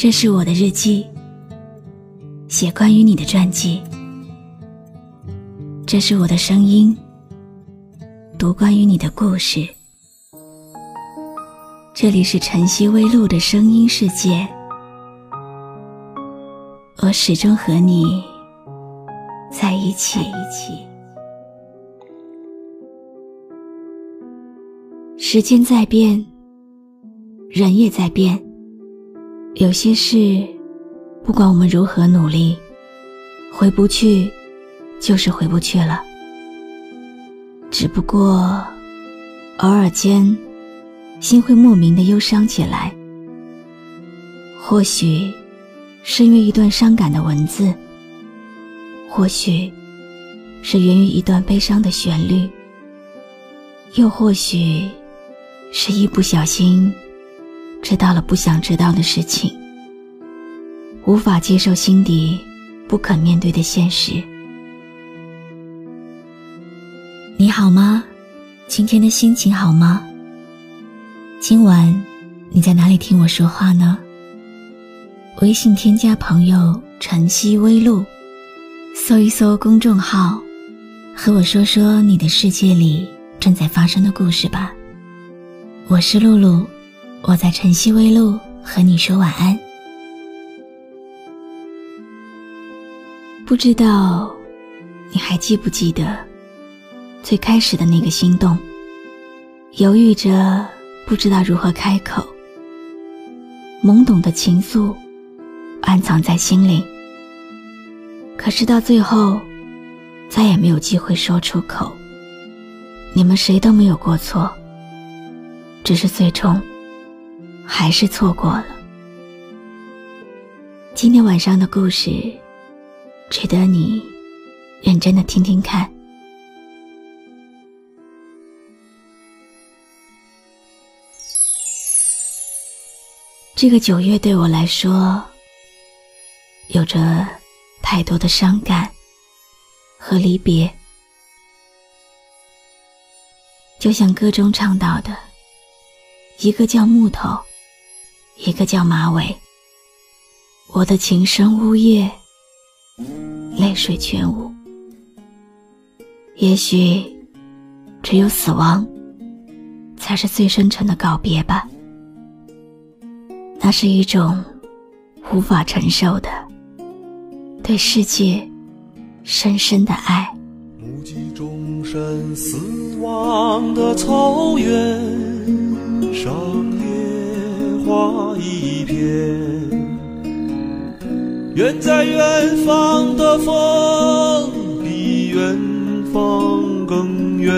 这是我的日记，写关于你的传记。这是我的声音，读关于你的故事。这里是晨曦微露的声音世界，我始终和你在一起。时间在变，人也在变。有些事，不管我们如何努力，回不去，就是回不去了。只不过，偶尔间，心会莫名的忧伤起来。或许，是因为一段伤感的文字；或许，是源于一段悲伤的旋律；又或许，是一不小心。知道了不想知道的事情，无法接受心底不肯面对的现实。你好吗？今天的心情好吗？今晚你在哪里听我说话呢？微信添加朋友“晨曦微露”，搜一搜公众号，和我说说你的世界里正在发生的故事吧。我是露露。我在晨曦微露和你说晚安。不知道你还记不记得最开始的那个心动？犹豫着不知道如何开口，懵懂的情愫暗藏在心里，可是到最后再也没有机会说出口。你们谁都没有过错，只是最终。还是错过了。今天晚上的故事，值得你认真的听听看。这个九月对我来说，有着太多的伤感和离别，就像歌中唱到的，一个叫木头。一个叫马尾，我的琴声呜咽，泪水全无。也许，只有死亡，才是最深沉的告别吧。那是一种无法承受的对世界深深的爱。目击众生死亡的草原上。花一片，远在远方的风比远方更远。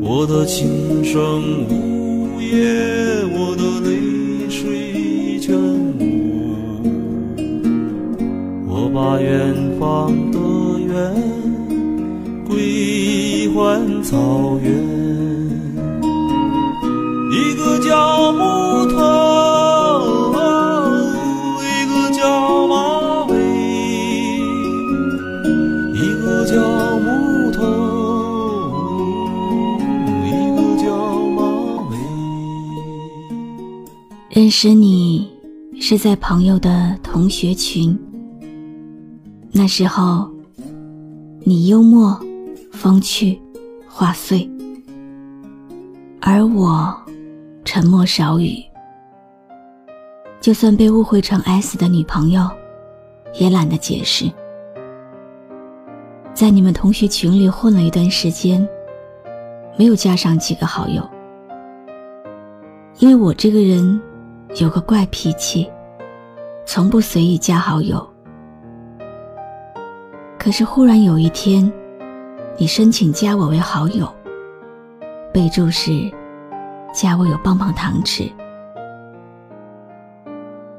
我的琴声呜咽，我的泪水全无。我把远方的远归还草原。一个叫木头，一个叫马尾，一个叫木头，一个叫马尾。认识你是在朋友的同学群，那时候你幽默、风趣、话碎，而我。沉默少语，就算被误会成 S 的女朋友，也懒得解释。在你们同学群里混了一段时间，没有加上几个好友，因为我这个人有个怪脾气，从不随意加好友。可是忽然有一天，你申请加我为好友，备注是。家我有棒棒糖吃，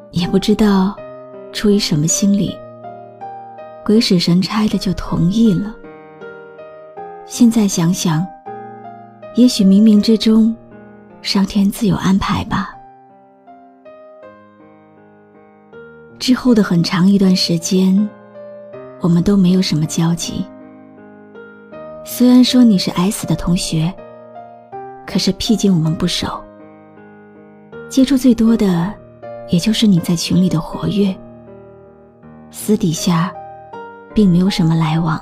也不知道出于什么心理，鬼使神差的就同意了。现在想想，也许冥冥之中，上天自有安排吧。之后的很长一段时间，我们都没有什么交集。虽然说你是 S 的同学。可是，毕竟我们不熟。接触最多的，也就是你在群里的活跃，私底下，并没有什么来往。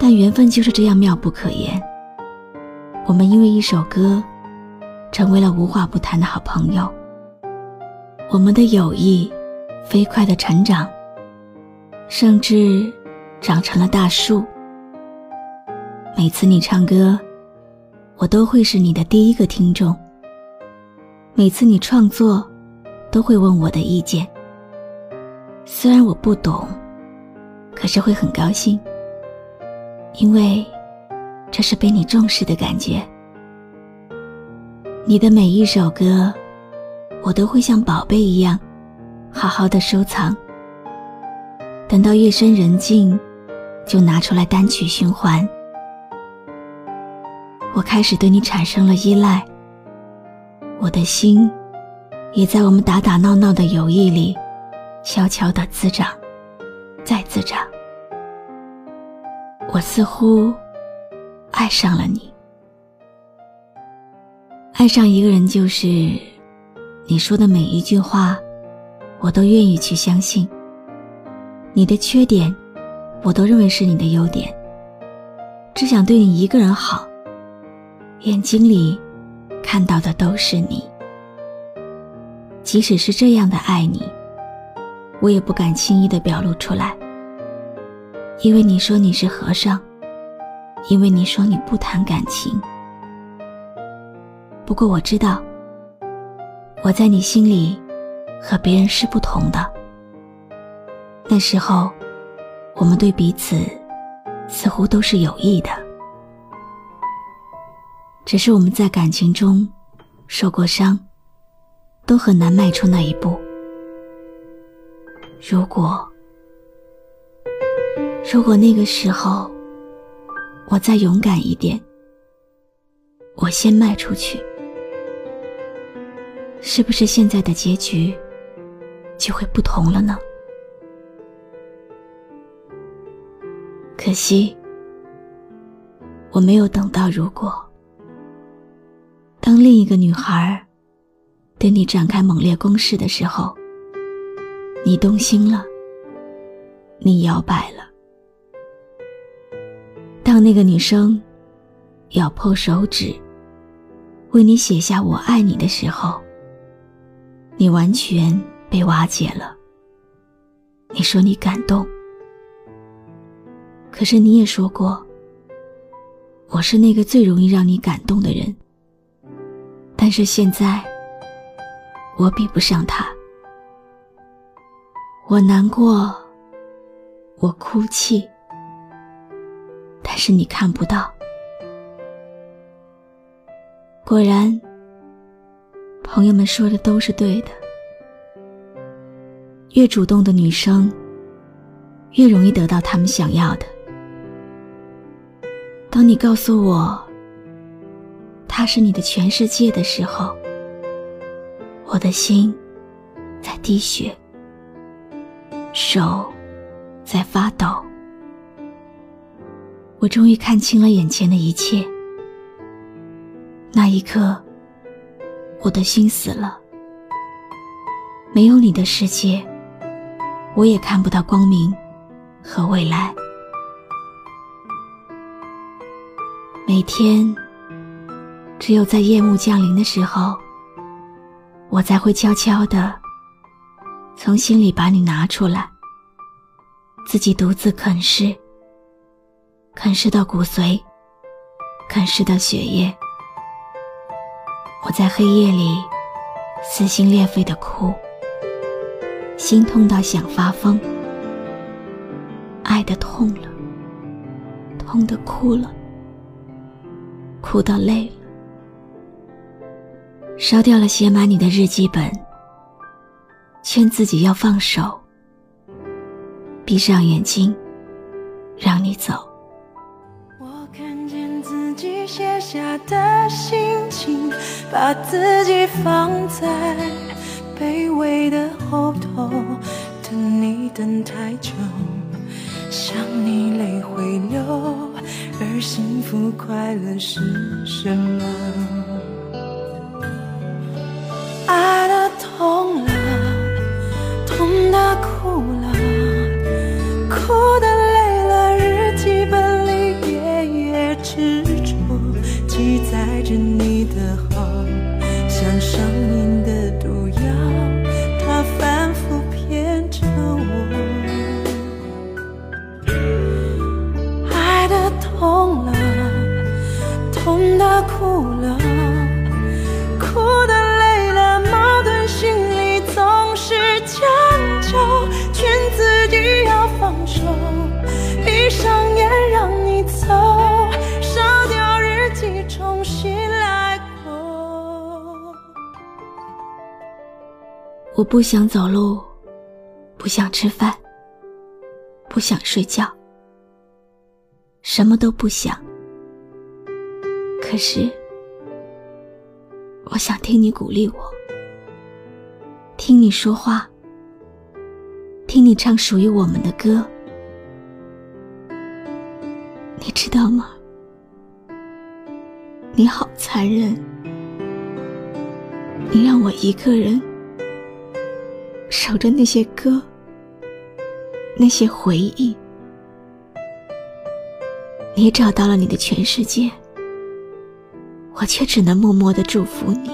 但缘分就是这样妙不可言。我们因为一首歌，成为了无话不谈的好朋友。我们的友谊，飞快的成长，甚至长成了大树。每次你唱歌，我都会是你的第一个听众。每次你创作，都会问我的意见。虽然我不懂，可是会很高兴。因为这是被你重视的感觉。你的每一首歌，我都会像宝贝一样，好好的收藏。等到夜深人静，就拿出来单曲循环。我开始对你产生了依赖，我的心也在我们打打闹闹的友谊里，悄悄的滋长，再滋长。我似乎爱上了你。爱上一个人，就是你说的每一句话，我都愿意去相信。你的缺点，我都认为是你的优点。只想对你一个人好，眼睛里看到的都是你。即使是这样的爱你，我也不敢轻易的表露出来。因为你说你是和尚，因为你说你不谈感情。不过我知道，我在你心里和别人是不同的。那时候，我们对彼此似乎都是有益的，只是我们在感情中受过伤，都很难迈出那一步。如果。如果那个时候我再勇敢一点，我先迈出去，是不是现在的结局就会不同了呢？可惜我没有等到。如果当另一个女孩对你展开猛烈攻势的时候，你动心了，你摇摆了。当那个女生咬破手指为你写下“我爱你”的时候，你完全被瓦解了。你说你感动，可是你也说过，我是那个最容易让你感动的人。是现在，我比不上他。我难过，我哭泣。但是你看不到。果然，朋友们说的都是对的。越主动的女生，越容易得到他们想要的。当你告诉我，他是你的全世界的时候，我的心在滴血，手在发抖。我终于看清了眼前的一切。那一刻，我的心死了。没有你的世界，我也看不到光明和未来。每天，只有在夜幕降临的时候，我才会悄悄的从心里把你拿出来，自己独自啃噬。啃噬到骨髓，啃噬到血液。我在黑夜里撕心裂肺的哭，心痛到想发疯，爱的痛了，痛的哭了，哭到累了，烧掉了写满你的日记本，劝自己要放手，闭上眼睛，让你走。我看见自己写下的心情，把自己放在卑微的后头，等你等太久，想你泪会流，而幸福快乐是什么？我不想走路，不想吃饭，不想睡觉，什么都不想。可是，我想听你鼓励我，听你说话，听你唱属于我们的歌。你知道吗？你好残忍，你让我一个人守着那些歌，那些回忆。你找到了你的全世界。我却只能默默的祝福你，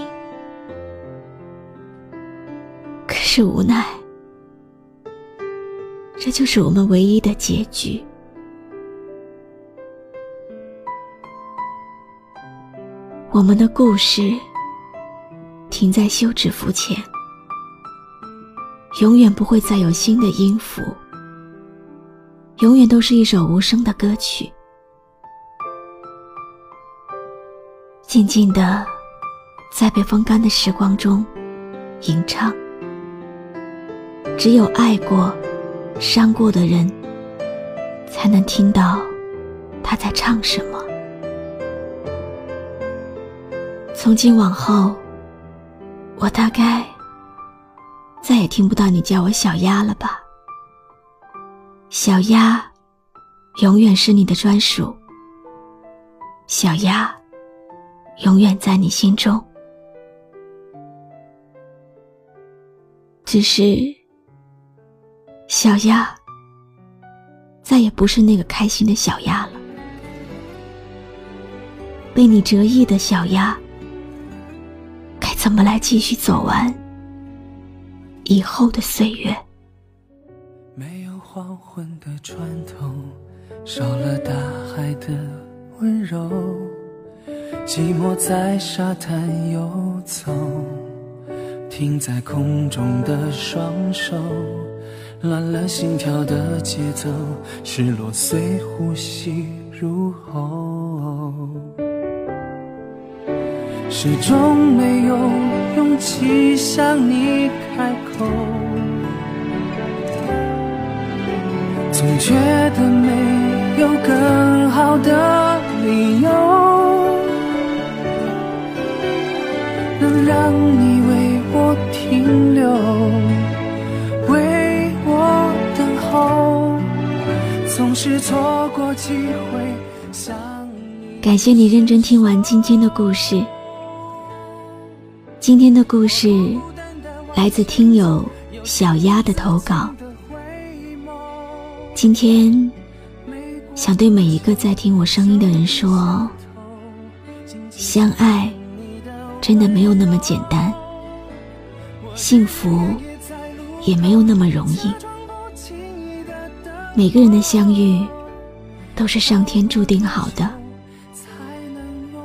可是无奈，这就是我们唯一的结局。我们的故事停在休止符前，永远不会再有新的音符，永远都是一首无声的歌曲。静静的，在被风干的时光中吟唱。只有爱过、伤过的人，才能听到他在唱什么。从今往后，我大概再也听不到你叫我小鸭了吧？小鸭，永远是你的专属。小鸭。永远在你心中，只是小鸭再也不是那个开心的小鸭了。被你折翼的小鸭，该怎么来继续走完以后的岁月？没有黄昏的船头，少了大海的温柔。寂寞在沙滩游走，停在空中的双手，乱了心跳的节奏，失落随呼吸入喉，始终没有勇气向你开口，总觉得没有更好的理由。能让你为我停留，为我等候，总是错过机会向你。感谢你认真听完今天的故事。今天的故事来自听友小鸭的投稿。今天想对每一个在听我声音的人说：相爱。真的没有那么简单，幸福也没有那么容易。每个人的相遇都是上天注定好的，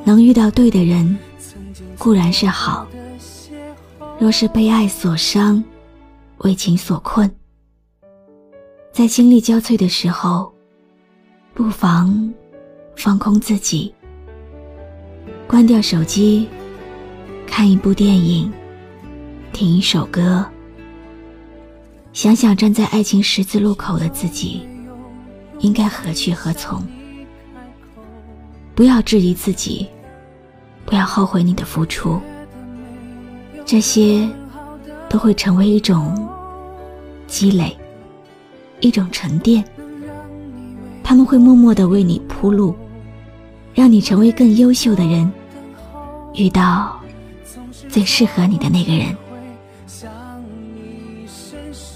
能遇到对的人固然是好。若是被爱所伤，为情所困，在心力交瘁的时候，不妨放空自己，关掉手机。看一部电影，听一首歌，想想站在爱情十字路口的自己，应该何去何从？不要质疑自己，不要后悔你的付出，这些都会成为一种积累，一种沉淀。他们会默默的为你铺路，让你成为更优秀的人。遇到。最适合你的那个人，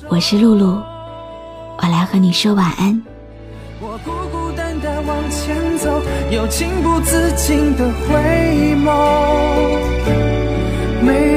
我是露露，我来和你说晚安。我孤孤单单往前走，有情不自禁的回眸。没